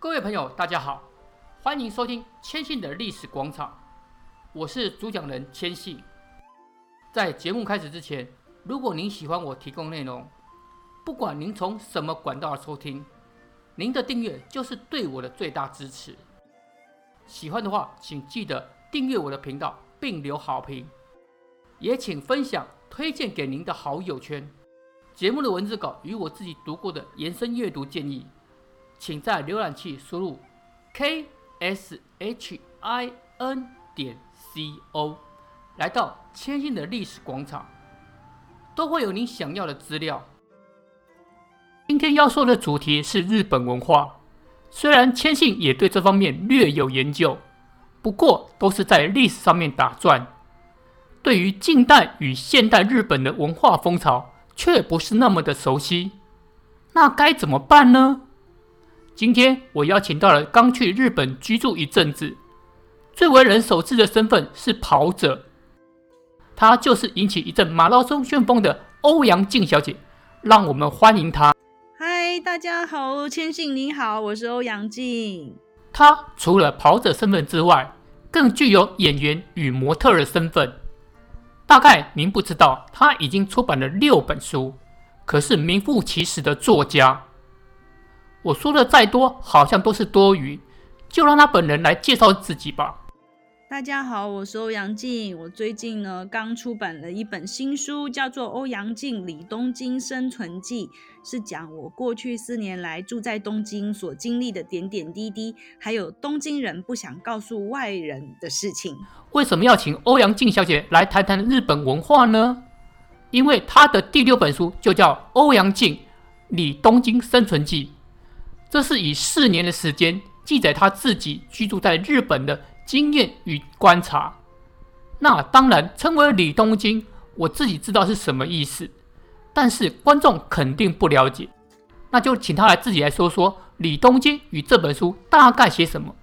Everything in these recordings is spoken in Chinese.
各位朋友，大家好，欢迎收听千信的历史广场，我是主讲人千信。在节目开始之前，如果您喜欢我提供内容，不管您从什么管道收听，您的订阅就是对我的最大支持。喜欢的话，请记得订阅我的频道并留好评，也请分享推荐给您的好友圈。节目的文字稿与我自己读过的延伸阅读建议，请在浏览器输入 k s h i n 点 c o，来到千信的历史广场，都会有您想要的资料。今天要说的主题是日本文化，虽然千信也对这方面略有研究，不过都是在历史上面打转，对于近代与现代日本的文化风潮，却不是那么的熟悉，那该怎么办呢？今天我邀请到了刚去日本居住一阵子，最为人熟知的身份是跑者，她就是引起一阵马拉松旋风的欧阳靖小姐，让我们欢迎她。嗨，大家好，千信你好，我是欧阳靖。她除了跑者身份之外，更具有演员与模特的身份。大概您不知道，他已经出版了六本书，可是名副其实的作家。我说的再多，好像都是多余，就让他本人来介绍自己吧。大家好，我是欧阳靖。我最近呢刚出版了一本新书，叫做《欧阳靖李东京生存记》，是讲我过去四年来住在东京所经历的点点滴滴，还有东京人不想告诉外人的事情。为什么要请欧阳靖小姐来谈谈日本文化呢？因为她的第六本书就叫《欧阳靖李东京生存记》，这是以四年的时间记载他自己居住在日本的。经验与观察，那当然称为李东京，我自己知道是什么意思，但是观众肯定不了解，那就请他来自己来说说李东京与这本书大概写什么，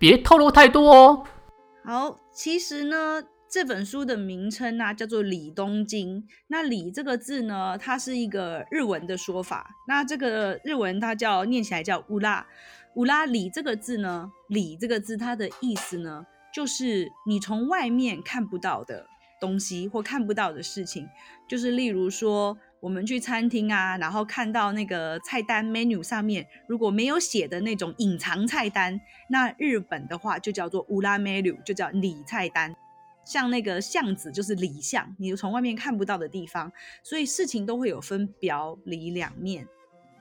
别透露太多哦。好，其实呢，这本书的名称呢、叫做李东京，那李这个字呢，它是一个日文的说法，那这个日文它叫念起来叫乌拉。乌拉里这个字呢，里这个字它的意思呢，就是你从外面看不到的东西或看不到的事情，就是例如说我们去餐厅啊，然后看到那个菜单 menu 上面如果没有写的那种隐藏菜单，那日本的话就叫做乌拉 menu，就叫里菜单。像那个巷子就是里巷，你从外面看不到的地方，所以事情都会有分表里两面。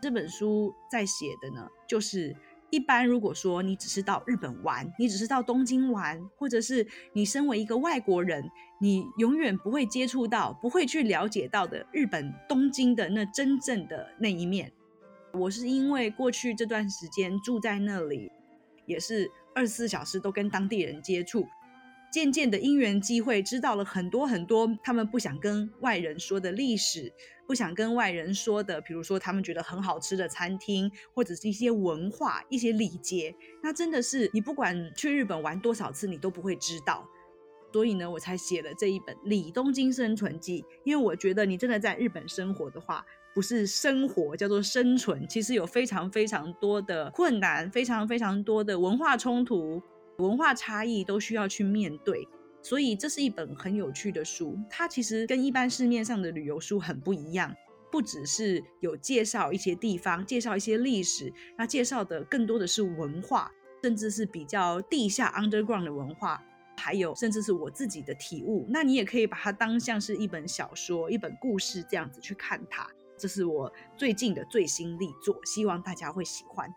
这本书在写的呢，就是。一般如果说你只是到日本玩，你只是到东京玩，或者是你身为一个外国人，你永远不会接触到、不会去了解到的日本东京的那真正的那一面。我是因为过去这段时间住在那里，也是二十四小时都跟当地人接触。渐渐的因缘机会，知道了很多很多他们不想跟外人说的历史，不想跟外人说的，比如说他们觉得很好吃的餐厅，或者是一些文化、一些礼节，那真的是你不管去日本玩多少次，你都不会知道。所以呢，我才写了这一本《李东京生存记》，因为我觉得你真的在日本生活的话，不是生活，叫做生存，其实有非常非常多的困难，非常非常多的文化冲突。文化差异都需要去面对，所以这是一本很有趣的书。它其实跟一般市面上的旅游书很不一样，不只是有介绍一些地方，介绍一些历史，那介绍的更多的是文化，甚至是比较地下 underground 的文化，还有甚至是我自己的体悟。那你也可以把它当像是一本小说、一本故事这样子去看它。这是我最近的最新力作，希望大家会喜欢。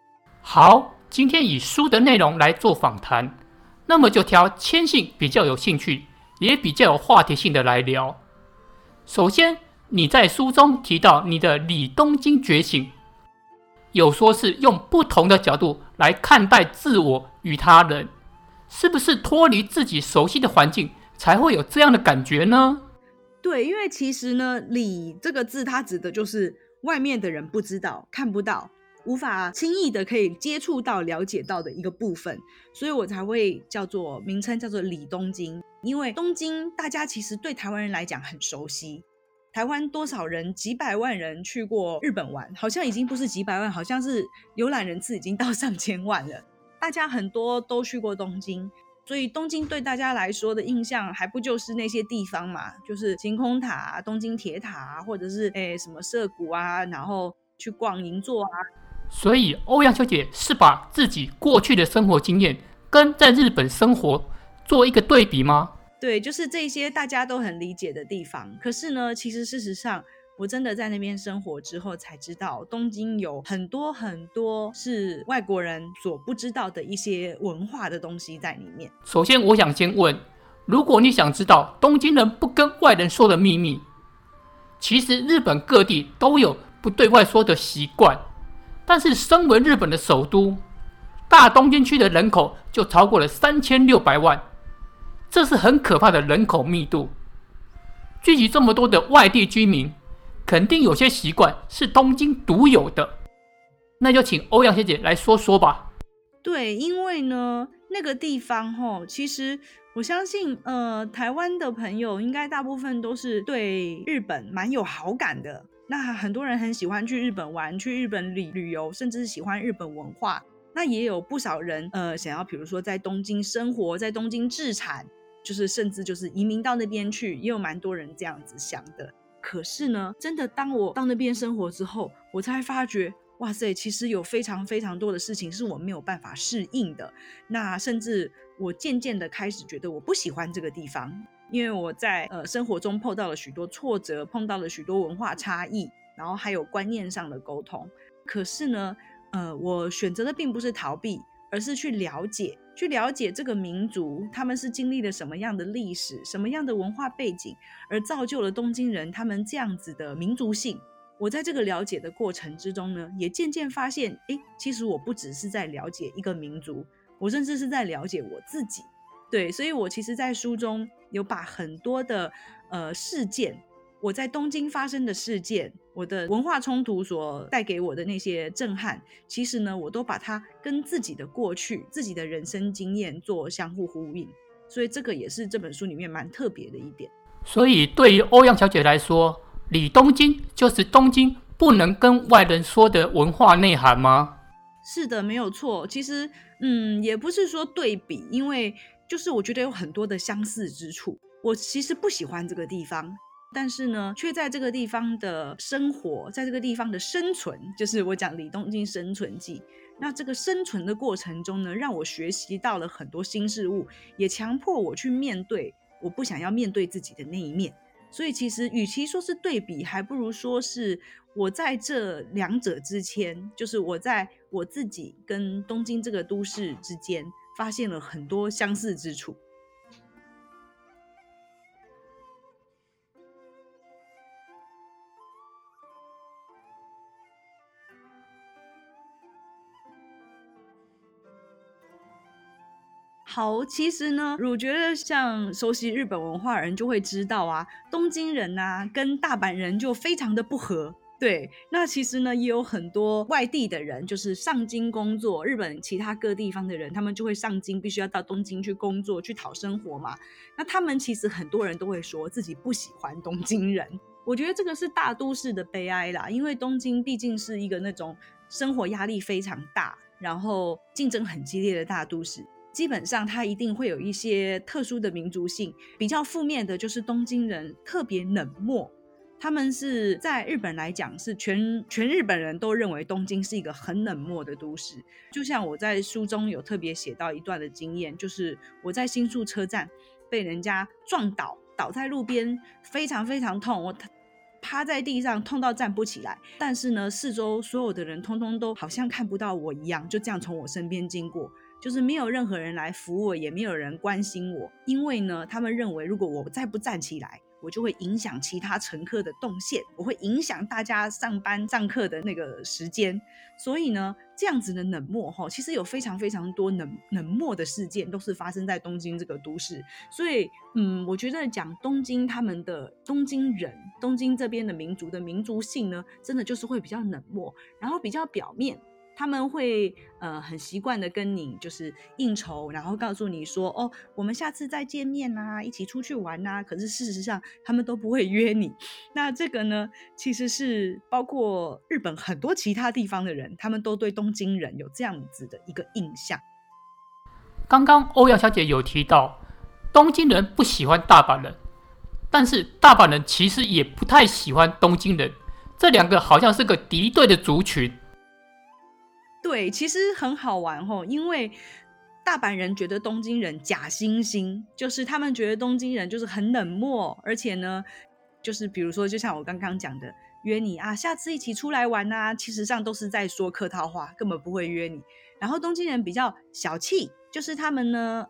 好，今天以书的内容来做访谈，那么就挑千信比较有兴趣，也比较有话题性的来聊。首先，你在书中提到你的李东京觉醒，有说是用不同的角度来看待自我与他人，是不是脱离自己熟悉的环境才会有这样的感觉呢？对，因为其实呢，“李”这个字它指的就是外面的人不知道、看不到。无法轻易的可以接触到、了解到的一个部分，所以我才会叫做名称叫做李东京。因为东京大家其实对台湾人来讲很熟悉，台湾多少人？几百万人去过日本玩，好像已经不是几百万，好像是游览人次已经到上千万了。大家很多都去过东京，所以东京对大家来说的印象还不就是那些地方嘛？就是晴空塔、东京铁塔，或者是诶什么涩谷啊，然后去逛银座啊。所以欧阳小姐是把自己过去的生活经验跟在日本生活做一个对比吗？对，就是这些大家都很理解的地方。可是呢，其实事实上，我真的在那边生活之后才知道，东京有很多很多是外国人所不知道的一些文化的东西在里面。首先，我想先问，如果你想知道东京人不跟外人说的秘密，其实日本各地都有不对外说的习惯。但是，身为日本的首都，大东京区的人口就超过了三千六百万。这是很可怕的人口密度，聚集这么多的外地居民，肯定有些习惯是东京独有的。那就请欧阳小姐来说说吧。对，因为呢，那个地方吼，其实我相信，呃，台湾的朋友应该大部分都是对日本蛮有好感的。那很多人很喜欢去日本玩，去日本旅旅游，甚至是喜欢日本文化。那也有不少人，呃，想要比如说在东京生活，在东京置产。就是甚至就是移民到那边去，也有蛮多人这样子想的。可是呢，真的当我到那边生活之后，我才发觉，哇塞，其实有非常非常多的事情是我没有办法适应的。那甚至我渐渐的开始觉得我不喜欢这个地方，因为我在呃生活中碰到了许多挫折，碰到了许多文化差异，然后还有观念上的沟通。可是呢，呃，我选择的并不是逃避。而是去了解，去了解这个民族，他们是经历了什么样的历史，什么样的文化背景，而造就了东京人他们这样子的民族性。我在这个了解的过程之中呢，也渐渐发现，诶，其实我不只是在了解一个民族，我甚至是在了解我自己。对，所以我其实，在书中有把很多的呃事件。我在东京发生的事件，我的文化冲突所带给我的那些震撼，其实呢，我都把它跟自己的过去、自己的人生经验做相互呼应，所以这个也是这本书里面蛮特别的一点。所以对于欧阳小姐来说，里东京就是东京不能跟外人说的文化内涵吗？是的，没有错。其实，嗯，也不是说对比，因为就是我觉得有很多的相似之处。我其实不喜欢这个地方。但是呢，却在这个地方的生活，在这个地方的生存，就是我讲《李东京生存记》。那这个生存的过程中呢，让我学习到了很多新事物，也强迫我去面对我不想要面对自己的那一面。所以，其实与其说是对比，还不如说是我在这两者之间，就是我在我自己跟东京这个都市之间，发现了很多相似之处。好，其实呢，我觉得像熟悉日本文化的人就会知道啊，东京人啊跟大阪人就非常的不合。对，那其实呢也有很多外地的人，就是上京工作，日本其他各地方的人，他们就会上京，必须要到东京去工作，去讨生活嘛。那他们其实很多人都会说自己不喜欢东京人。我觉得这个是大都市的悲哀啦，因为东京毕竟是一个那种生活压力非常大，然后竞争很激烈的大都市。基本上，它一定会有一些特殊的民族性。比较负面的就是东京人特别冷漠，他们是在日本来讲，是全全日本人都认为东京是一个很冷漠的都市。就像我在书中有特别写到一段的经验，就是我在新宿车站被人家撞倒，倒在路边，非常非常痛，我趴在地上痛到站不起来。但是呢，四周所有的人通通都好像看不到我一样，就这样从我身边经过。就是没有任何人来扶我，也没有人关心我，因为呢，他们认为如果我再不站起来，我就会影响其他乘客的动线，我会影响大家上班上课的那个时间。所以呢，这样子的冷漠哈，其实有非常非常多冷冷漠的事件都是发生在东京这个都市。所以，嗯，我觉得讲东京他们的东京人，东京这边的民族的民族性呢，真的就是会比较冷漠，然后比较表面。他们会呃很习惯的跟你就是应酬，然后告诉你说哦，我们下次再见面啊，一起出去玩啊。可是事实上，他们都不会约你。那这个呢，其实是包括日本很多其他地方的人，他们都对东京人有这样子的一个印象。刚刚欧阳小姐有提到，东京人不喜欢大阪人，但是大阪人其实也不太喜欢东京人，这两个好像是个敌对的族群。对，其实很好玩吼，因为大阪人觉得东京人假惺惺，就是他们觉得东京人就是很冷漠，而且呢，就是比如说，就像我刚刚讲的，约你啊，下次一起出来玩啊，其实上都是在说客套话，根本不会约你。然后东京人比较小气，就是他们呢，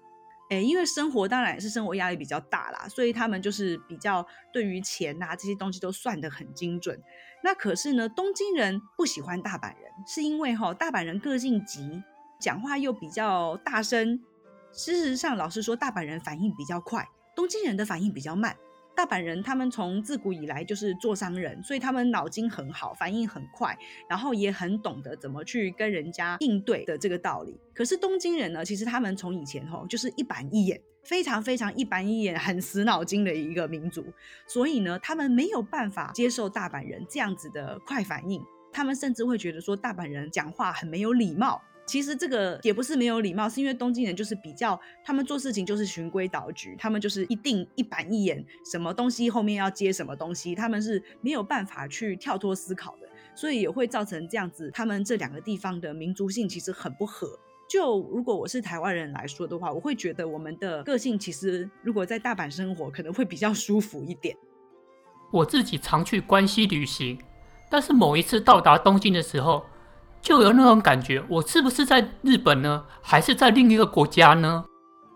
诶，因为生活当然也是生活压力比较大啦，所以他们就是比较对于钱啊这些东西都算得很精准。那可是呢，东京人不喜欢大阪人，是因为哦，大阪人个性急，讲话又比较大声。事实上，老实说，大阪人反应比较快，东京人的反应比较慢。大阪人他们从自古以来就是做商人，所以他们脑筋很好，反应很快，然后也很懂得怎么去跟人家应对的这个道理。可是东京人呢，其实他们从以前齁就是一板一眼，非常非常一板一眼，很死脑筋的一个民族，所以呢，他们没有办法接受大阪人这样子的快反应，他们甚至会觉得说大阪人讲话很没有礼貌。其实这个也不是没有礼貌，是因为东京人就是比较，他们做事情就是循规蹈矩，他们就是一定一板一眼，什么东西后面要接什么东西，他们是没有办法去跳脱思考的，所以也会造成这样子，他们这两个地方的民族性其实很不合。就如果我是台湾人来说的话，我会觉得我们的个性其实如果在大阪生活可能会比较舒服一点。我自己常去关西旅行，但是某一次到达东京的时候。就有那种感觉，我是不是在日本呢？还是在另一个国家呢？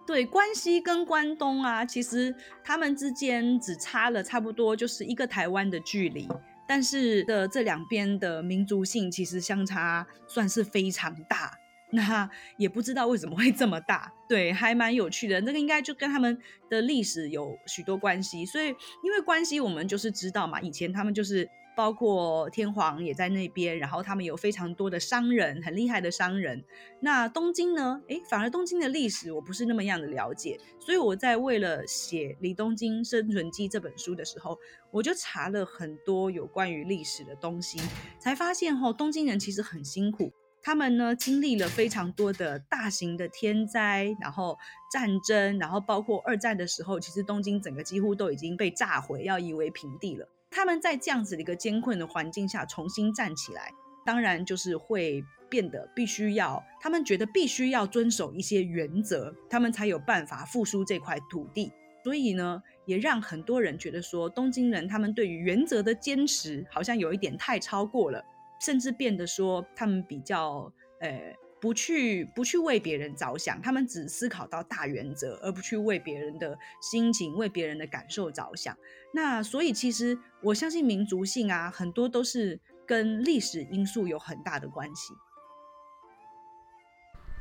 对，关西跟关东啊，其实他们之间只差了差不多就是一个台湾的距离，但是的这两边的民族性其实相差算是非常大。那也不知道为什么会这么大，对，还蛮有趣的。那个应该就跟他们的历史有许多关系。所以因为关西，我们就是知道嘛，以前他们就是。包括天皇也在那边，然后他们有非常多的商人，很厉害的商人。那东京呢？诶，反而东京的历史我不是那么样的了解，所以我在为了写《李东京生存记》这本书的时候，我就查了很多有关于历史的东西，才发现吼，东京人其实很辛苦，他们呢经历了非常多的大型的天灾，然后战争，然后包括二战的时候，其实东京整个几乎都已经被炸毁，要夷为平地了。他们在这样子的一个艰困的环境下重新站起来，当然就是会变得必须要，他们觉得必须要遵守一些原则，他们才有办法复苏这块土地。所以呢，也让很多人觉得说，东京人他们对于原则的坚持好像有一点太超过了，甚至变得说他们比较呃。不去不去为别人着想，他们只思考到大原则，而不去为别人的心情、为别人的感受着想。那所以，其实我相信民族性啊，很多都是跟历史因素有很大的关系。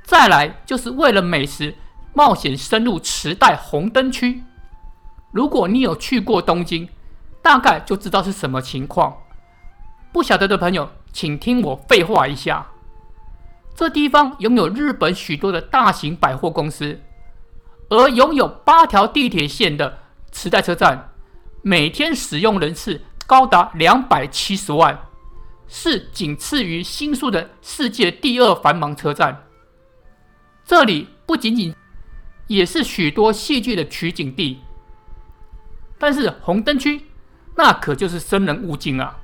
再来，就是为了美食，冒险深入池袋红灯区。如果你有去过东京，大概就知道是什么情况。不晓得的朋友，请听我废话一下。这地方拥有日本许多的大型百货公司，而拥有八条地铁线的池袋车站，每天使用人次高达两百七十万，是仅次于新宿的世界第二繁忙车站。这里不仅仅也是许多戏剧的取景地，但是红灯区那可就是生人勿近啊！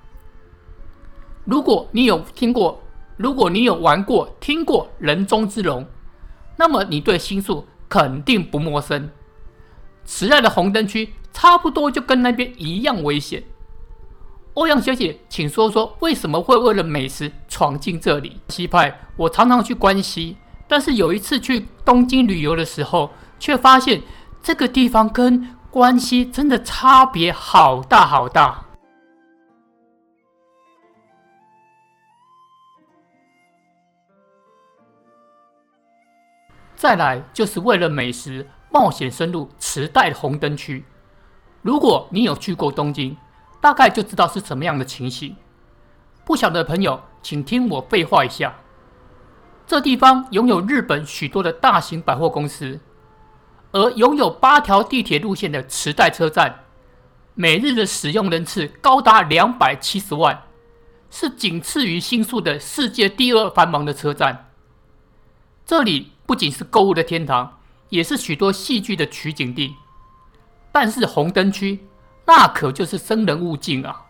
如果你有听过。如果你有玩过、听过人中之龙，那么你对新宿肯定不陌生。池袋的红灯区差不多就跟那边一样危险。欧阳小姐，请说说为什么会为了美食闯进这里？西派，我常常去关西，但是有一次去东京旅游的时候，却发现这个地方跟关西真的差别好大好大。再来就是为了美食冒险深入池袋红灯区。如果你有去过东京，大概就知道是什么样的情形。不晓得的朋友，请听我废话一下。这地方拥有日本许多的大型百货公司，而拥有八条地铁路线的池袋车站，每日的使用人次高达两百七十万，是仅次于新宿的世界第二繁忙的车站。这里不仅是购物的天堂，也是许多戏剧的取景地。但是红灯区那可就是生人勿近啊！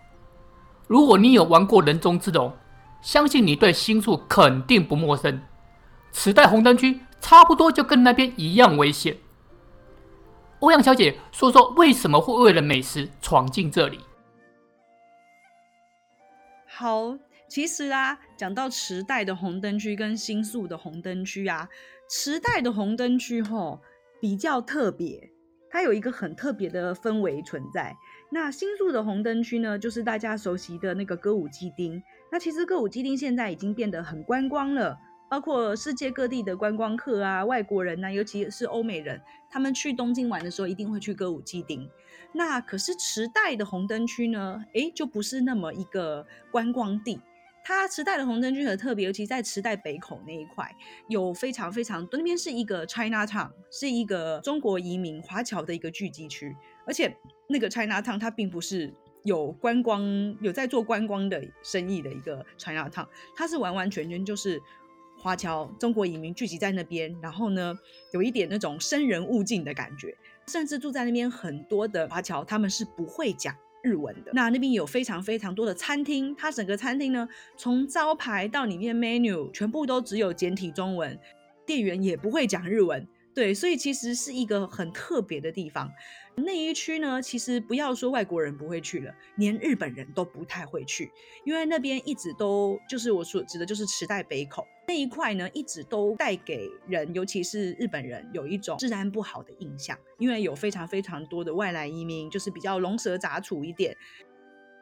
如果你有玩过人中之龙，相信你对新宿肯定不陌生。池袋红灯区差不多就跟那边一样危险。欧阳小姐说说为什么会为了美食闯进这里？好，其实啊，讲到池袋的红灯区跟新宿的红灯区啊，池袋的红灯区吼比较特别，它有一个很特别的氛围存在。那新宿的红灯区呢，就是大家熟悉的那个歌舞伎町。那其实歌舞伎町现在已经变得很观光了。包括世界各地的观光客啊，外国人呐、尤其是欧美人，他们去东京玩的时候，一定会去歌舞伎町。那可是池袋的红灯区呢？诶，就不是那么一个观光地。它池袋的红灯区很特别，尤其在池袋北口那一块，有非常非常多，那边是一个 China Town，是一个中国移民华侨的一个聚集区。而且那个 China Town 它并不是有观光有在做观光的生意的一个 China Town，它是完完全全就是。华侨中国移民聚集在那边，然后呢，有一点那种生人勿近的感觉，甚至住在那边很多的华侨，他们是不会讲日文的。那那边有非常非常多的餐厅，它整个餐厅呢，从招牌到里面 menu 全部都只有简体中文，店员也不会讲日文。对，所以其实是一个很特别的地方。那一区呢，其实不要说外国人不会去了，连日本人都不太会去，因为那边一直都就是我所指的，就是池袋北口那一块呢，一直都带给人，尤其是日本人，有一种治安不好的印象，因为有非常非常多的外来移民，就是比较龙蛇杂处一点。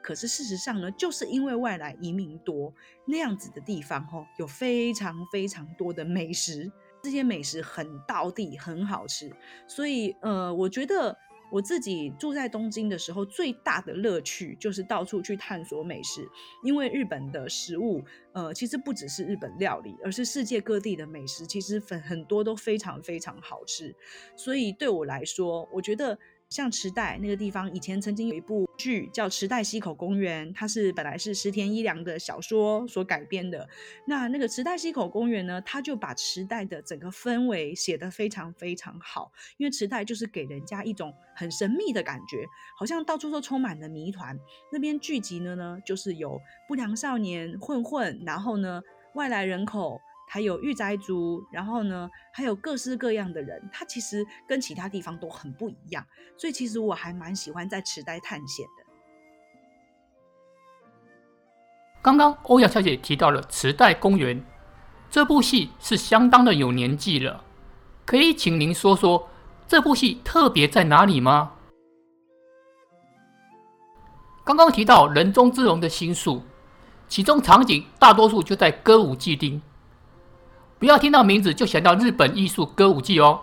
可是事实上呢，就是因为外来移民多，那样子的地方吼，有非常非常多的美食。这些美食很道地，很好吃，所以呃，我觉得我自己住在东京的时候，最大的乐趣就是到处去探索美食，因为日本的食物，呃，其实不只是日本料理，而是世界各地的美食，其实很很多都非常非常好吃，所以对我来说，我觉得。像池袋那个地方，以前曾经有一部剧叫《池袋西口公园》，它是本来是石田一良的小说所改编的。那那个池袋西口公园呢，它就把池袋的整个氛围写得非常非常好，因为池袋就是给人家一种很神秘的感觉，好像到处都充满了谜团。那边聚集的呢，就是有不良少年、混混，然后呢，外来人口。还有御宅族，然后呢，还有各式各样的人，他其实跟其他地方都很不一样，所以其实我还蛮喜欢在池袋探险的。刚刚欧阳小姐提到了池袋公园，这部戏是相当的有年纪了，可以请您说说这部戏特别在哪里吗？刚刚提到人中之龙的新宿，其中场景大多数就在歌舞伎町。不要听到名字就想到日本艺术歌舞伎哦，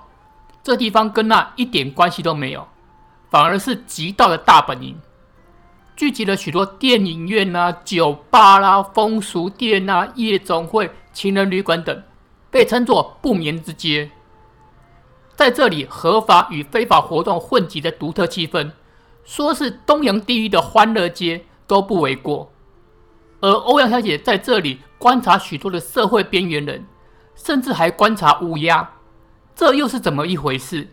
这地方跟那一点关系都没有，反而是极道的大本营，聚集了许多电影院啊、酒吧啦、啊、风俗店啊、夜总会、情人旅馆等，被称作不眠之街。在这里，合法与非法活动混集的独特气氛，说是东洋第一的欢乐街都不为过。而欧阳小姐在这里观察许多的社会边缘人。甚至还观察乌鸦，这又是怎么一回事？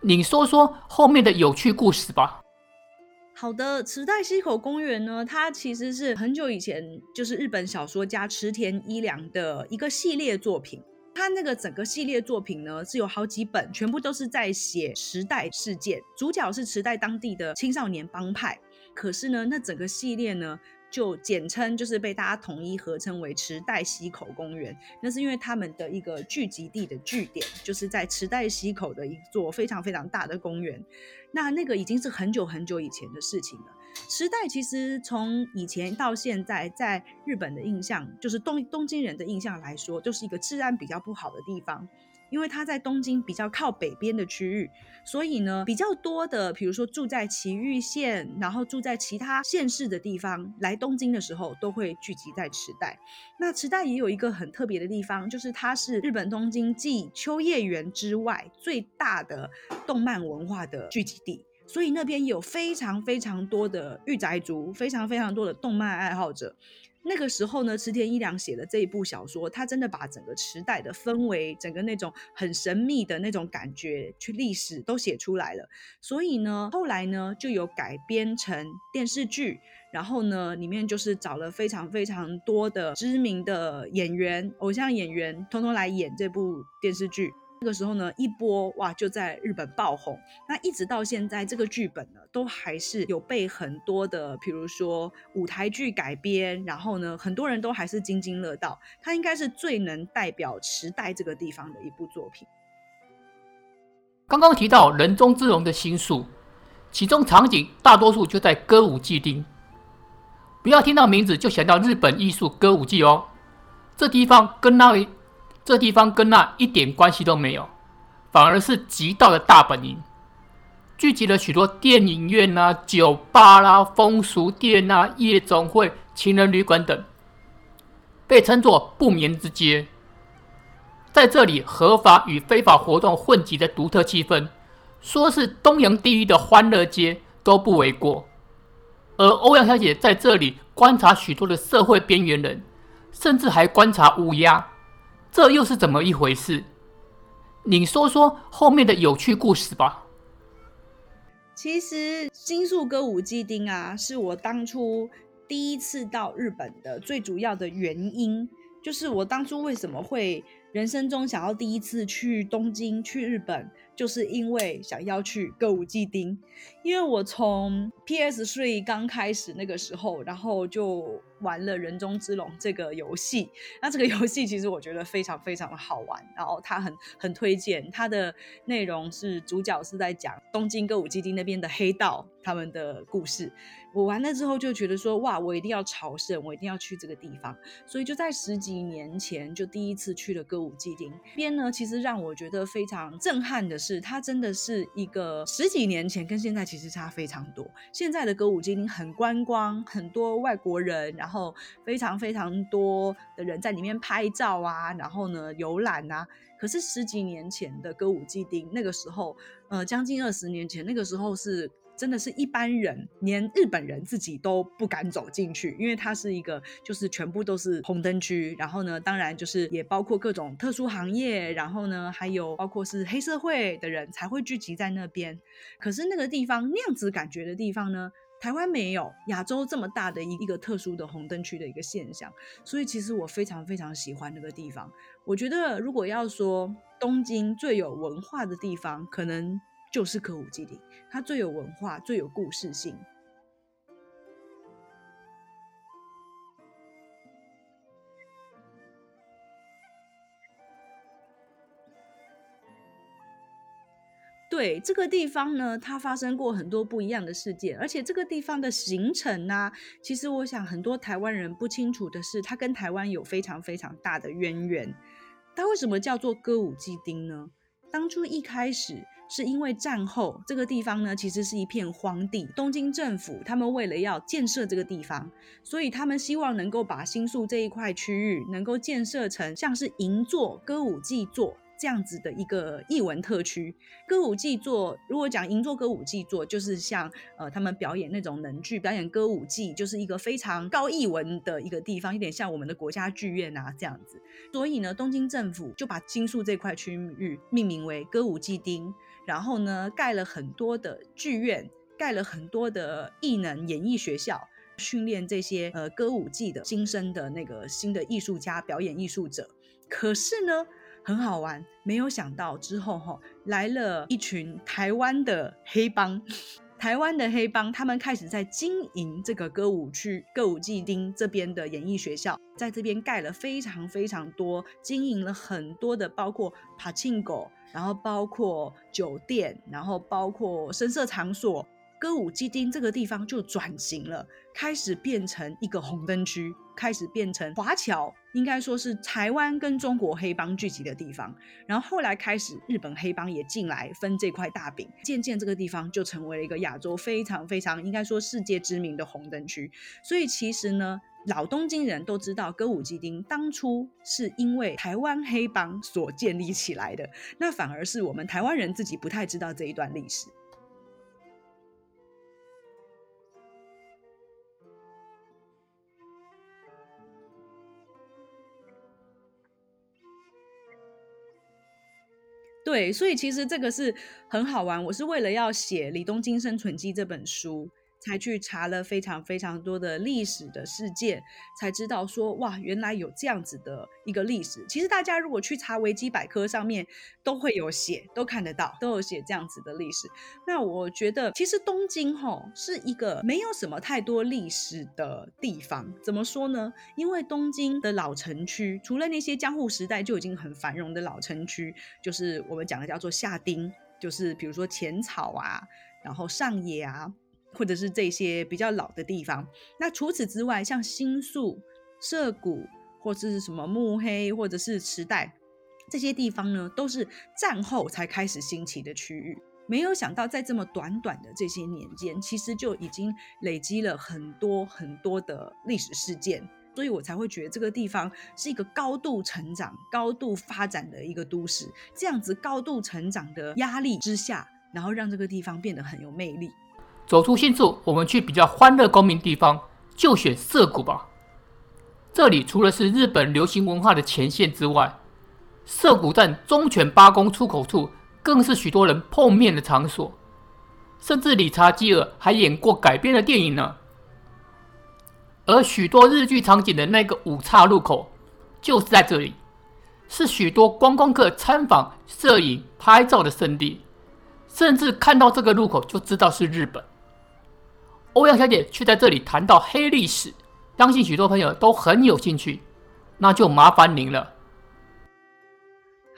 你说说后面的有趣故事吧。好的，池袋西口公园呢，它其实是很久以前就是日本小说家池田一良的一个系列作品。他那个整个系列作品呢，是有好几本，全部都是在写时代事件，主角是池袋当地的青少年帮派。可是呢，那整个系列呢，就简称，就是被大家统一合称为池袋西口公园。那是因为他们的一个聚集地的据点，就是在池袋西口的一座非常非常大的公园。那那个已经是很久很久以前的事情了。池袋其实从以前到现在，在日本的印象，就是东东京人的印象来说，就是一个治安比较不好的地方。因为它在东京比较靠北边的区域，所以呢，比较多的，比如说住在埼玉县，然后住在其他县市的地方，来东京的时候都会聚集在池袋。那池袋也有一个很特别的地方，就是它是日本东京继秋叶原之外最大的动漫文化的聚集地。所以那边有非常非常多的御宅族，非常非常多的动漫爱好者。那个时候呢，池田一良写的这一部小说，他真的把整个时代的氛围，整个那种很神秘的那种感觉，去历史都写出来了。所以呢，后来呢就有改编成电视剧，然后呢里面就是找了非常非常多的知名的演员、偶像演员，通通来演这部电视剧。那个时候呢，一播哇，就在日本爆红。那一直到现在，这个剧本呢，都还是有被很多的，比如说舞台剧改编，然后呢，很多人都还是津津乐道。它应该是最能代表池袋这个地方的一部作品。刚刚提到人中之龙的新宿，其中场景大多数就在歌舞伎町。不要听到名字就想到日本艺术歌舞伎哦，这地方跟那里。这地方跟那一点关系都没有，反而是极道的大本营，聚集了许多电影院啊、酒吧啦、风俗店啊、夜总会、情人旅馆等，被称作不眠之街。在这里，合法与非法活动混集的独特气氛，说是东洋第一的欢乐街都不为过。而欧阳小姐在这里观察许多的社会边缘人，甚至还观察乌鸦。这又是怎么一回事？你说说后面的有趣故事吧。其实新宿歌舞伎町啊，是我当初第一次到日本的最主要的原因，就是我当初为什么会人生中想要第一次去东京、去日本。就是因为想要去歌舞伎町，因为我从 PS3 刚开始那个时候，然后就玩了《人中之龙》这个游戏。那这个游戏其实我觉得非常非常的好玩，然后它很很推荐。它的内容是主角是在讲东京歌舞伎町那边的黑道他们的故事。我玩了之后就觉得说，哇，我一定要朝圣，我一定要去这个地方。所以就在十几年前就第一次去了歌舞伎町。边呢，其实让我觉得非常震撼的是。是，它真的是一个十几年前跟现在其实差非常多。现在的歌舞伎町很观光，很多外国人，然后非常非常多的人在里面拍照啊，然后呢游览啊。可是十几年前的歌舞伎町，那个时候，呃，将近二十年前，那个时候是。真的是一般人，连日本人自己都不敢走进去，因为它是一个就是全部都是红灯区。然后呢，当然就是也包括各种特殊行业，然后呢，还有包括是黑社会的人才会聚集在那边。可是那个地方那样子感觉的地方呢，台湾没有亚洲这么大的一一个特殊的红灯区的一个现象。所以其实我非常非常喜欢那个地方。我觉得如果要说东京最有文化的地方，可能。就是歌舞伎町，它最有文化，最有故事性。对，这个地方呢，它发生过很多不一样的事件，而且这个地方的形成呢、其实我想很多台湾人不清楚的是，它跟台湾有非常非常大的渊源。它为什么叫做歌舞伎町呢？当初一开始。是因为战后这个地方呢，其实是一片荒地。东京政府他们为了要建设这个地方，所以他们希望能够把新宿这一块区域能够建设成像是银座、歌舞伎座。这样子的一个艺文特区，歌舞伎座，如果讲银座歌舞伎座，就是像呃他们表演那种能剧，表演歌舞伎，就是一个非常高艺文的一个地方，有点像我们的国家剧院啊这样子。所以呢，东京政府就把新宿这块区域命名为歌舞伎町，然后呢盖了很多的剧院，盖了很多的艺能演艺学校，训练这些呃歌舞伎的新生的那个新的艺术家、表演艺术者。可是呢，很好玩，没有想到之后哈来了一群台湾的黑帮，台湾的黑帮，他们开始在经营这个歌舞区、歌舞伎町这边的演艺学校，在这边盖了非常非常多，经营了很多的，包括柏青狗，然后包括酒店，然后包括声色场所，歌舞伎町这个地方就转型了，开始变成一个红灯区，开始变成华侨，应该说是台湾跟中国黑帮聚集的地方。然后后来开始日本黑帮也进来分这块大饼，渐渐这个地方就成为了一个亚洲非常非常应该说世界知名的红灯区。所以其实呢，老东京人都知道歌舞伎町当初是因为台湾黑帮所建立起来的，那反而是我们台湾人自己不太知道这一段历史。对，所以其实这个是很好玩。我是为了要写《李东京生存记》这本书。才去查了非常非常多的历史的事件，才知道说哇，原来有这样子的一个历史。其实大家如果去查维基百科上面都会有写，都看得到，都有写这样子的历史。那我觉得其实东京齁是一个没有什么太多历史的地方。怎么说呢？因为东京的老城区，除了那些江户时代就已经很繁荣的老城区，就是我们讲的叫做下町，就是比如说浅草啊，然后上野啊。或者是这些比较老的地方，那除此之外，像新宿、涩谷，或者是什么目黑，或者是池袋这些地方呢，都是战后才开始兴起的区域。没有想到，在这么短短的这些年间，其实就已经累积了很多很多的历史事件，所以我才会觉得这个地方是一个高度成长、高度发展的一个都市。这样子高度成长的压力之下，然后让这个地方变得很有魅力。走出新宿，我们去比较欢乐公民地方，就选涩谷吧。这里除了是日本流行文化的前线之外，涩谷站忠犬八公出口处更是许多人碰面的场所，甚至理查基尔还演过改编的电影呢。而许多日剧场景的那个五岔路口，就是在这里，是许多观光客参访、摄影、拍照的圣地，甚至看到这个路口就知道是日本。欧阳小姐却在这里谈到黑历史，相信许多朋友都很有兴趣，那就麻烦您了。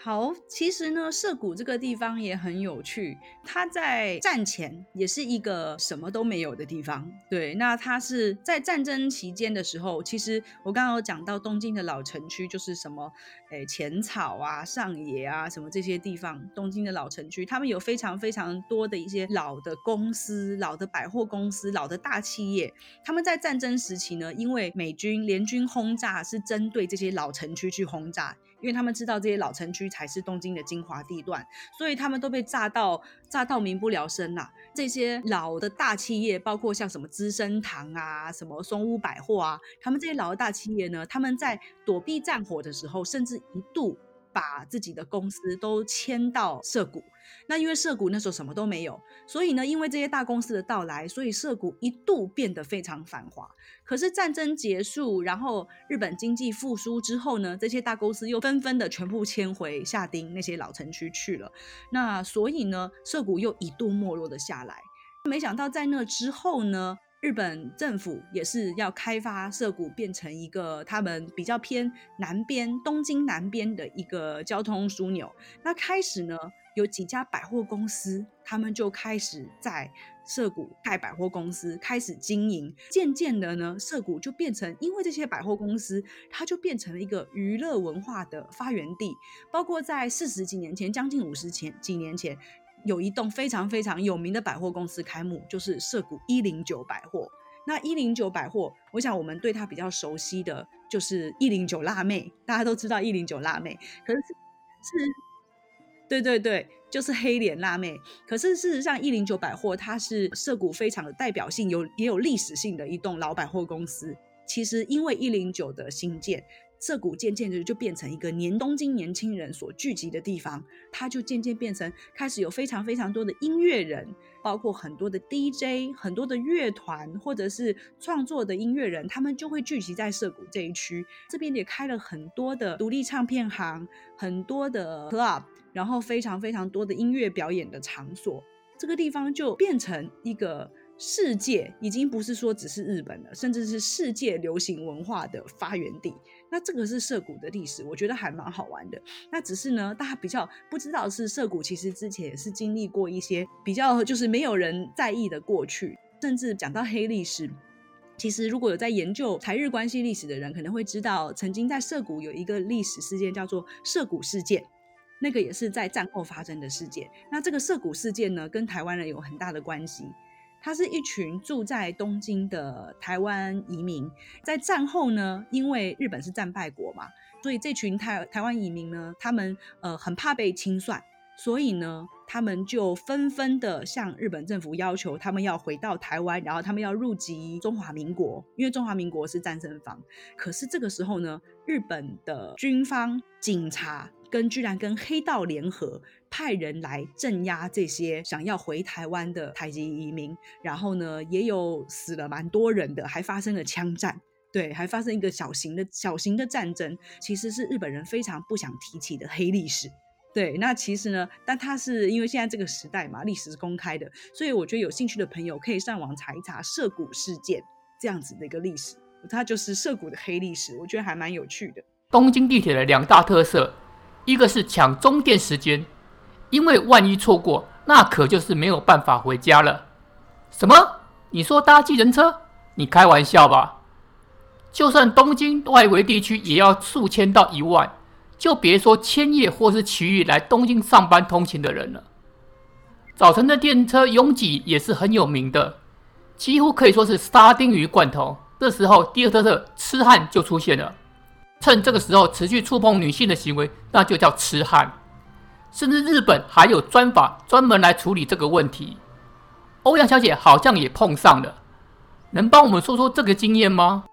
好，其实呢，涩谷这个地方也很有趣。它在战前也是一个什么都没有的地方。对，那它是在战争期间的时候，其实我刚刚有讲到东京的老城区，就是什么，诶，浅草啊、上野啊，什么这些地方，东京的老城区，他们有非常非常多的一些老的公司、老的百货公司、老的大企业。他们在战争时期呢，因为美军联军轰炸是针对这些老城区去轰炸。因为他们知道这些老城区才是东京的精华地段，所以他们都被炸到炸到民不聊生啦、这些老的大企业，包括像什么资生堂啊、什么松屋百货啊，他们这些老的大企业呢，他们在躲避战火的时候，甚至一度把自己的公司都迁到涩谷。那因为涩谷那时候什么都没有，所以呢，因为这些大公司的到来，所以涩谷一度变得非常繁华。可是战争结束，然后日本经济复苏之后呢，这些大公司又纷纷的全部迁回下町那些老城区去了。那所以呢，涩谷又一度没落了下来。没想到在那之后呢，日本政府也是要开发涩谷，变成一个他们比较偏南边东京南边的一个交通枢纽。那开始呢，有几家百货公司，他们就开始在涩谷开百货公司，开始经营。渐渐的呢，涩谷就变成，因为这些百货公司，它就变成了一个娱乐文化的发源地。包括在四十几年前，将近五十前几年前，有一栋非常非常有名的百货公司开幕，就是涩谷一零九百货。那一零九百货，我想我们对它比较熟悉的就是一零九辣妹，大家都知道一零九辣妹，可是是。对对对，就是黑脸辣妹。可是事实上，一零九百货它是涩谷非常的代表性，有也有历史性的一栋老百货公司。其实因为一零九的兴建，涩谷渐渐的就变成一个年东京年轻人所聚集的地方，它就渐渐变成开始有非常非常多的音乐人。包括很多的 DJ、很多的乐团，或者是创作的音乐人，他们就会聚集在涩谷这一区。这边也开了很多的独立唱片行，很多的 club，然后非常非常多的音乐表演的场所。这个地方就变成一个世界已经不是说只是日本了，甚至是世界流行文化的发源地。那这个是涩谷的历史，我觉得还蛮好玩的。那只是呢，大家比较不知道是涩谷其实之前也是经历过一些比较就是没有人在意的过去，甚至讲到黑历史。其实如果有在研究台日关系历史的人，可能会知道，曾经在涩谷有一个历史事件叫做涩谷事件，那个也是在战后发生的事件。那这个涉谷事件呢，跟台湾人有很大的关系。他是一群住在东京的台湾移民，在战后呢，因为日本是战败国嘛，所以这群台台湾移民呢，他们呃很怕被清算，所以呢，他们就纷纷的向日本政府要求，他们要回到台湾，然后他们要入籍中华民国，因为中华民国是战胜方。可是这个时候呢，日本的军方警察跟居然跟黑道联合。派人来镇压这些想要回台湾的台籍移民，然后呢，也有死了蛮多人的，还发生了枪战，对，还发生一个小型的小型的战争，其实是日本人非常不想提起的黑历史。对，那其实呢，但它是因为现在这个时代嘛，历史是公开的，所以我觉得有兴趣的朋友可以上网查一查涉谷事件这样子的一个历史，它就是涉谷的黑历史，我觉得还蛮有趣的。东京地铁的两大特色，一个是抢中电时间。因为万一错过，那可就是没有办法回家了。什么？你说搭计程车？你开玩笑吧？就算东京外围地区也要数千到一万，就别说千叶或是埼玉来东京上班通勤的人了。早晨的电车拥挤也是很有名的，几乎可以说是沙丁鱼罐头。这时候，第二特色痴汉就出现了。趁这个时候持续触碰女性的行为，那就叫痴汉。甚至日本还有专法专门来处理这个问题。欧阳小姐好像也碰上了，能帮我们说说这个经验吗？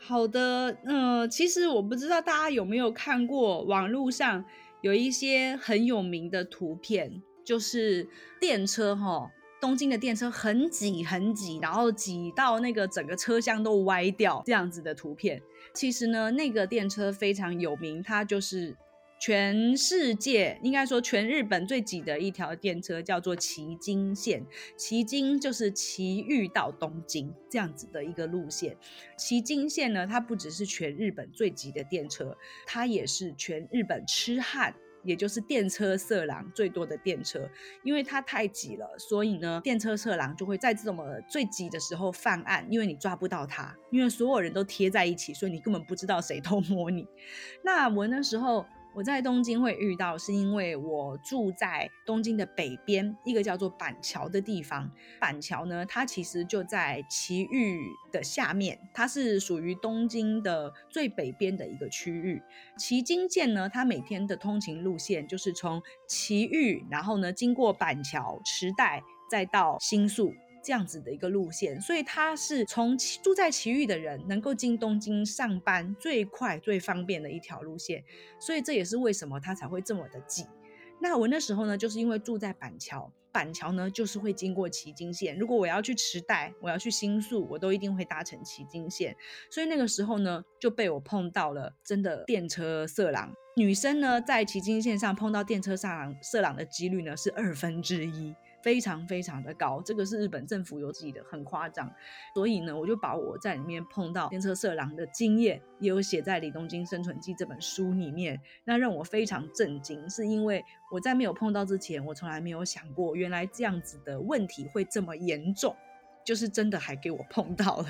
好的，嗯、呃，其实我不知道大家有没有看过网络上有一些很有名的图片，就是电车哈，东京的电车很挤很挤，然后挤到那个整个车厢都歪掉这样子的图片。其实呢，那个电车非常有名，它就是。全世界应该说全日本最挤的一条电车叫做崎京线，崎京就是崎玉到东京这样子的一个路线。崎京线呢，它不只是全日本最挤的电车，它也是全日本痴汉，也就是电车色狼最多的电车。因为它太挤了，所以呢，电车色狼就会在这么最挤的时候犯案，因为你抓不到他，因为所有人都贴在一起，所以你根本不知道谁偷摸你。那我那时候。我在东京会遇到，是因为我住在东京的北边，一个叫做板桥的地方。板桥呢，它其实就在埼玉的下面，它是属于东京的最北边的一个区域。埼京线呢，它每天的通勤路线就是从埼玉，然后呢经过板桥、池袋，再到新宿。这样子的一个路线，所以它是从住在埼玉的人能够进东京上班最快最方便的一条路线，所以这也是为什么它才会这么的挤。那我那时候呢，就是因为住在板桥，板桥呢就是会经过埼京线。如果我要去池袋，我要去新宿，我都一定会搭乘埼京线。所以那个时候呢，就被我碰到了真的电车色狼。女生呢，在埼京线上碰到电车色狼色狼的几率呢是二分之一。非常非常的高，这个是日本政府有自己的，很夸张。所以呢，我就把我在里面碰到电车色狼的经验，也有写在《李东京生存记》这本书里面。那让我非常震惊，是因为我在没有碰到之前，我从来没有想过，原来这样子的问题会这么严重，就是真的还给我碰到了。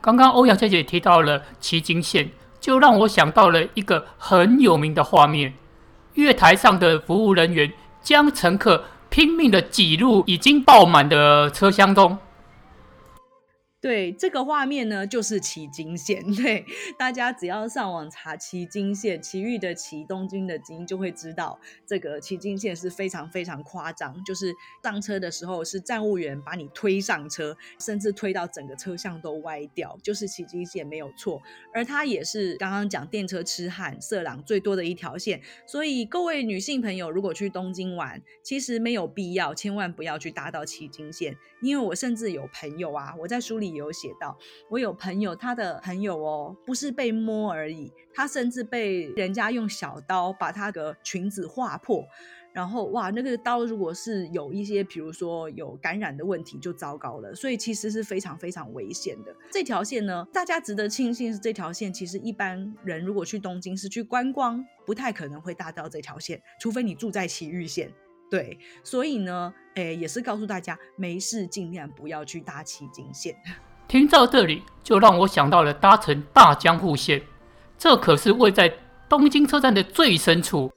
刚刚欧阳小姐提到了奇经线，就让我想到了一个很有名的画面：月台上的服务人员将乘客。拼命的挤入已经爆满的车厢中。对，这个画面呢，就是奇经线。对，大家只要上网查奇经线，奇遇的奇，东京的京，就会知道这个奇经线是非常非常夸张。就是上车的时候，是站务员把你推上车，甚至推到整个车厢都歪掉，就是奇经线没有错。而它也是刚刚讲电车痴汉色狼最多的一条线。所以各位女性朋友，如果去东京玩，其实没有必要，千万不要去搭到奇经线，因为我甚至有朋友啊，我在书里。有写到，我有朋友，他的朋友哦，不是被摸而已，他甚至被人家用小刀把他的裙子划破，然后哇，那个刀如果是有一些，比如说有感染的问题，就糟糕了。所以其实是非常非常危险的。这条线呢，大家值得庆幸是这条线，其实一般人如果去东京是去观光，不太可能会搭到这条线，除非你住在埼玉线。对，所以呢，诶，也是告诉大家，没事尽量不要去搭埼京线。听到这里，就让我想到了搭乘大江户线，这可是位在东京车站的最深处。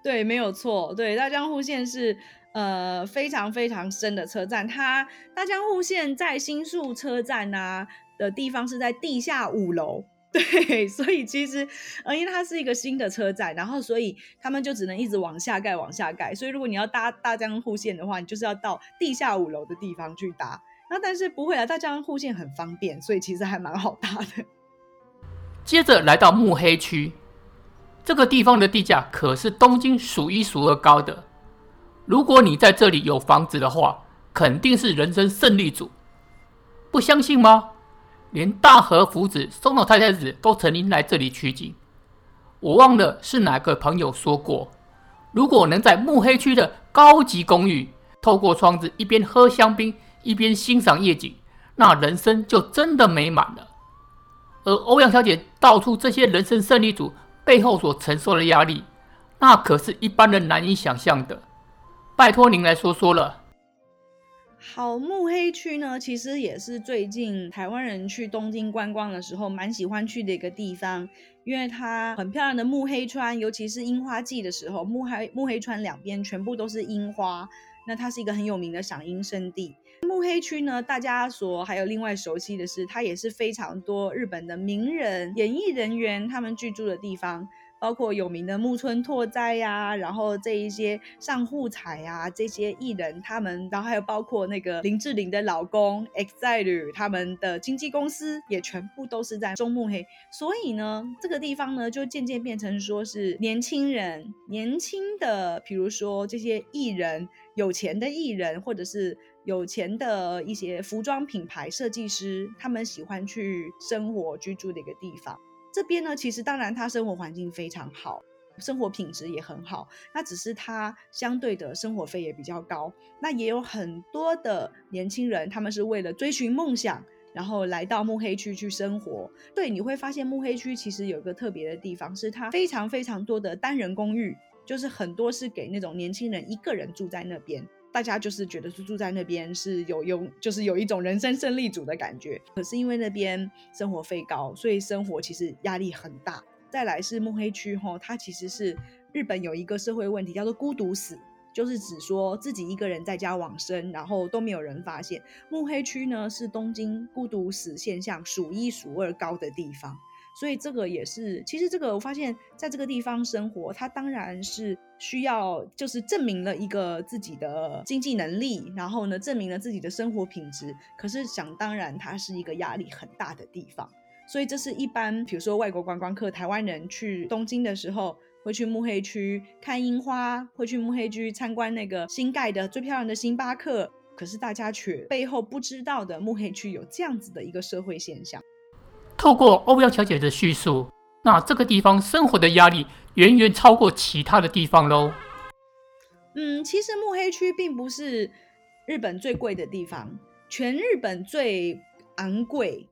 对，没有错。对，大江户线是呃非常非常深的车站。它大江户线在新宿车站啊的地方是在地下五楼。对，所以其实呃，因为它是一个新的车站，然后所以他们就只能一直往下盖，往下盖。所以如果你要搭大江户线的话，你就是要到地下五楼的地方去搭。但是不会啊，大江户线很方便，所以其实还蛮好搭的。接着来到目黑区。这个地方的地价可是东京数一数二高的。如果你在这里有房子的话，肯定是人生胜利组。不相信吗？连大和福子松岛太太子都曾经来这里取景。我忘了是哪个朋友说过，如果能在目黑区的高级公寓，透过窗子一边喝香槟一边欣赏夜景，那人生就真的美满了。而欧阳小姐道出这些人生胜利组。背后所承受的压力，那可是一般人难以想象的。拜托您来说说了。好，目黑区呢，其实也是最近台湾人去东京观光的时候蛮喜欢去的一个地方，因为它很漂亮的目黑川，尤其是樱花季的时候，目黑目黑川两边全部都是樱花，那它是一个很有名的赏樱胜地。目黑区呢，大家所还有另外熟悉的是，它也是非常多日本的名人、演艺人员他们居住的地方，包括有名的木村拓哉呀、啊，然后这一些上户彩呀，这些艺人他们，然后还有包括那个林志玲的老公 EXILE 他们的经纪公司也全部都是在中目黑，所以呢，这个地方呢就渐渐变成说是年轻人、年轻的，比如说这些艺人、有钱的艺人，或者是。有钱的一些服装品牌设计师，他们喜欢去生活居住的一个地方。这边呢，其实当然它生活环境非常好，生活品质也很好。那只是它相对的生活费也比较高。那也有很多的年轻人，他们是为了追寻梦想，然后来到慕黑区去生活。对，你会发现慕黑区其实有一个特别的地方，是它非常非常多的单人公寓，就是很多是给那种年轻人一个人住在那边。大家就是觉得住住在那边是有用，就是有一种人生胜利组的感觉。可是因为那边生活费高，所以生活其实压力很大。再来是目黑区吼，它其实是日本有一个社会问题叫做孤独死，就是指说自己一个人在家往生，然后都没有人发现。目黑区呢是东京孤独死现象数一数二高的地方。所以这个也是，其实这个我发现，在这个地方生活，他当然是需要，就是证明了一个自己的经济能力，然后呢，证明了自己的生活品质。可是想当然，它是一个压力很大的地方。所以这是一般，比如说外国观光客、台湾人去东京的时候，会去目黑区看樱花，会去目黑区参观那个新盖的最漂亮的星巴克。可是大家却背后不知道的，目黑区有这样子的一个社会现象。透过欧阳小姐的叙述，那这个地方生活的压力远远超过其他的地方喽。嗯，其实目黑区并不是日本最贵的地方，全日本最昂贵、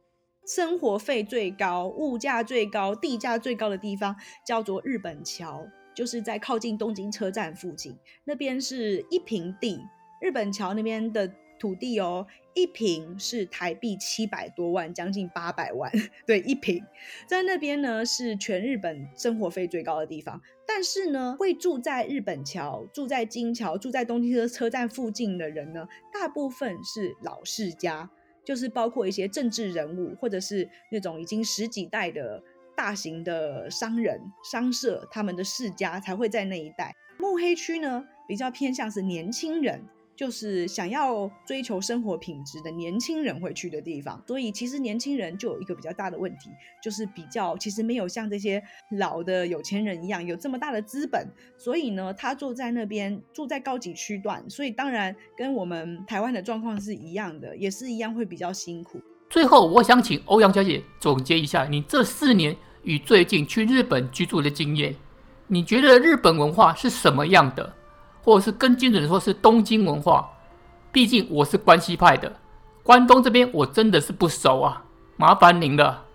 生活费最高、物价最高、地价最高的地方叫做日本桥，就是在靠近东京车站附近，那边是一平地，日本桥那边的。土地哦，一坪是台币七百多万，将近八百万。对，一坪在那边呢，是全日本生活费最高的地方。但是呢，会住在日本桥、住在金桥、住在东京车车站附近的人呢，大部分是老世家，就是包括一些政治人物，或者是那种已经十几代的大型的商人、商社，他们的世家才会在那一带。目黑区呢，比较偏向是年轻人。就是想要追求生活品质的年轻人会去的地方，所以其实年轻人就有一个比较大的问题，就是比较其实没有像这些老的有钱人一样有这么大的资本，所以呢，他住在那边，住在高级区段，所以当然跟我们台湾的状况是一样的，也是一样会比较辛苦。最后，我想请欧阳小姐总结一下你这四年与最近去日本居住的经验，你觉得日本文化是什么样的？或者是更精准的说，是东京文化？毕竟我是关西派的，关东这边我真的是不熟啊，麻烦您了。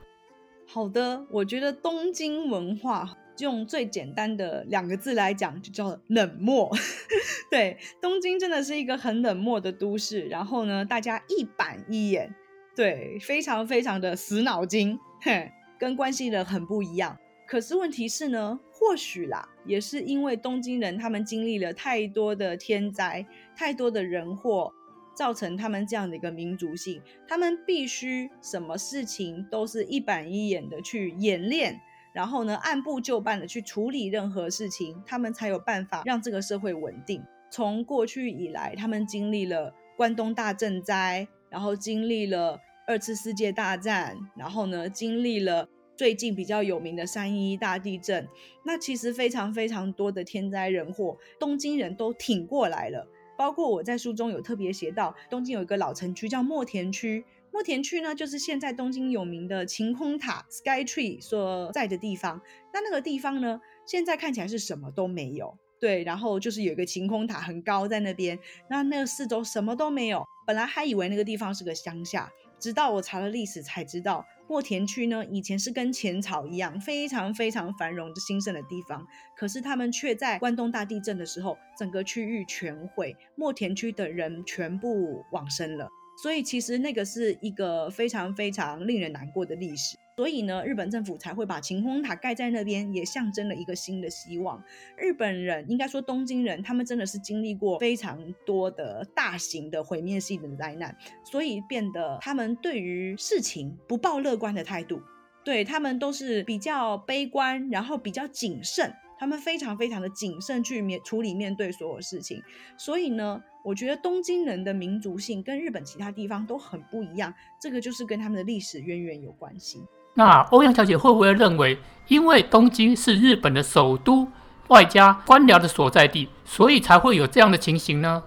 好的，我觉得东京文化用最简单的两个字来讲，就叫冷漠。对，东京真的是一个很冷漠的都市，然后呢，大家一板一眼，对，非常非常的死脑筋，嘿，跟关西人很不一样。可是问题是呢，或许啦，也是因为东京人他们经历了太多的天灾，太多的人祸。造成他们这样的一个民族性，他们必须什么事情都是一板一眼的去演练，然后呢，按部就班的去处理任何事情，他们才有办法让这个社会稳定。从过去以来，他们经历了关东大震灾，然后经历了二次世界大战，然后呢，经历了最近比较有名的三一大地震。那其实非常非常多的天灾人祸，东京人都挺过来了。包括我在书中有特别写到，东京有一个老城区叫墨田区，墨田区呢就是现在东京有名的晴空塔 Sky Tree 所在的地方。那那个地方呢，现在看起来是什么都没有，对，然后就是有一个晴空塔很高在那边，那那个四周什么都没有。本来还以为那个地方是个乡下，直到我查了历史才知道。墨田区呢，以前是跟浅草一样，非常非常繁荣的兴盛的地方。可是他们却在关东大地震的时候，整个区域全毁，墨田区的人全部往生了。所以其实那个是一个非常非常令人难过的历史。所以呢，日本政府才会把晴空塔盖在那边，也象征了一个新的希望。日本人应该说东京人，他们真的是经历过非常多的大型的毁灭性的灾难，所以变得他们对于事情不抱乐观的态度，对，他们都是比较悲观，然后比较谨慎，他们非常非常的谨慎去面处理面对所有事情。所以呢，我觉得东京人的民族性跟日本其他地方都很不一样，这个就是跟他们的历史渊源有关系。那欧阳小姐会不会认为，因为东京是日本的首都，外加官僚的所在地，所以才会有这样的情形呢？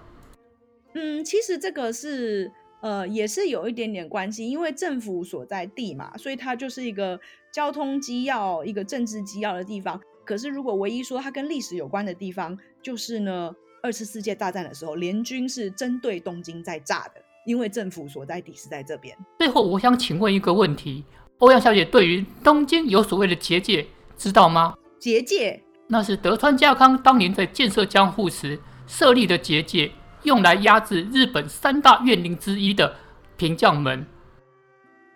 嗯，其实这个是呃，也是有一点点关系，因为政府所在地嘛，所以它就是一个交通机要、一个政治机要的地方。可是如果唯一说它跟历史有关的地方，就是呢，二次世界大战的时候，联军是针对东京在炸的，因为政府所在地是在这边。最后，我想请问一个问题。欧阳小姐对于东京有所谓的结界，知道吗？结界，那是德川家康当年在建设江户时设立的结界，用来压制日本三大怨灵之一的平将门。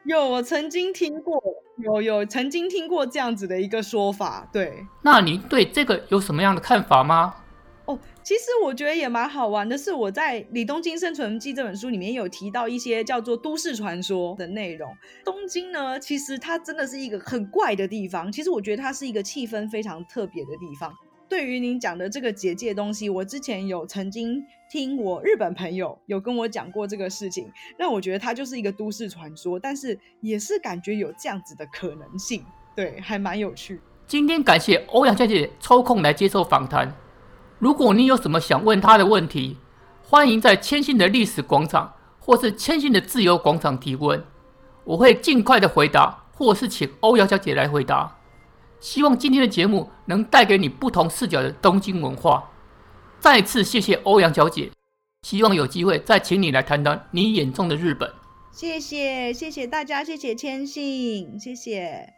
有，我曾经听过，有有曾经听过这样子的一个说法。对，那你对这个有什么样的看法吗？哦，其实我觉得也蛮好玩的，是我在《李东京生存记》这本书里面有提到一些叫做都市传说的内容。东京呢，其实它真的是一个很怪的地方。其实我觉得它是一个气氛非常特别的地方。对于您讲的这个结界东西，我之前有曾经听我日本朋友有跟我讲过这个事情，让我觉得它就是一个都市传说，但是也是感觉有这样子的可能性。对，还蛮有趣。今天感谢欧阳小姐抽空来接受访谈。如果你有什么想问她的问题，欢迎在千信的历史广场或是千信的自由广场提问，我会尽快的回答，或是请欧阳小姐来回答。希望今天的节目能带给你不同视角的东京文化。再次谢谢欧阳小姐，希望有机会再请你来谈谈你眼中的日本。谢谢，谢谢大家，谢谢千信，谢谢。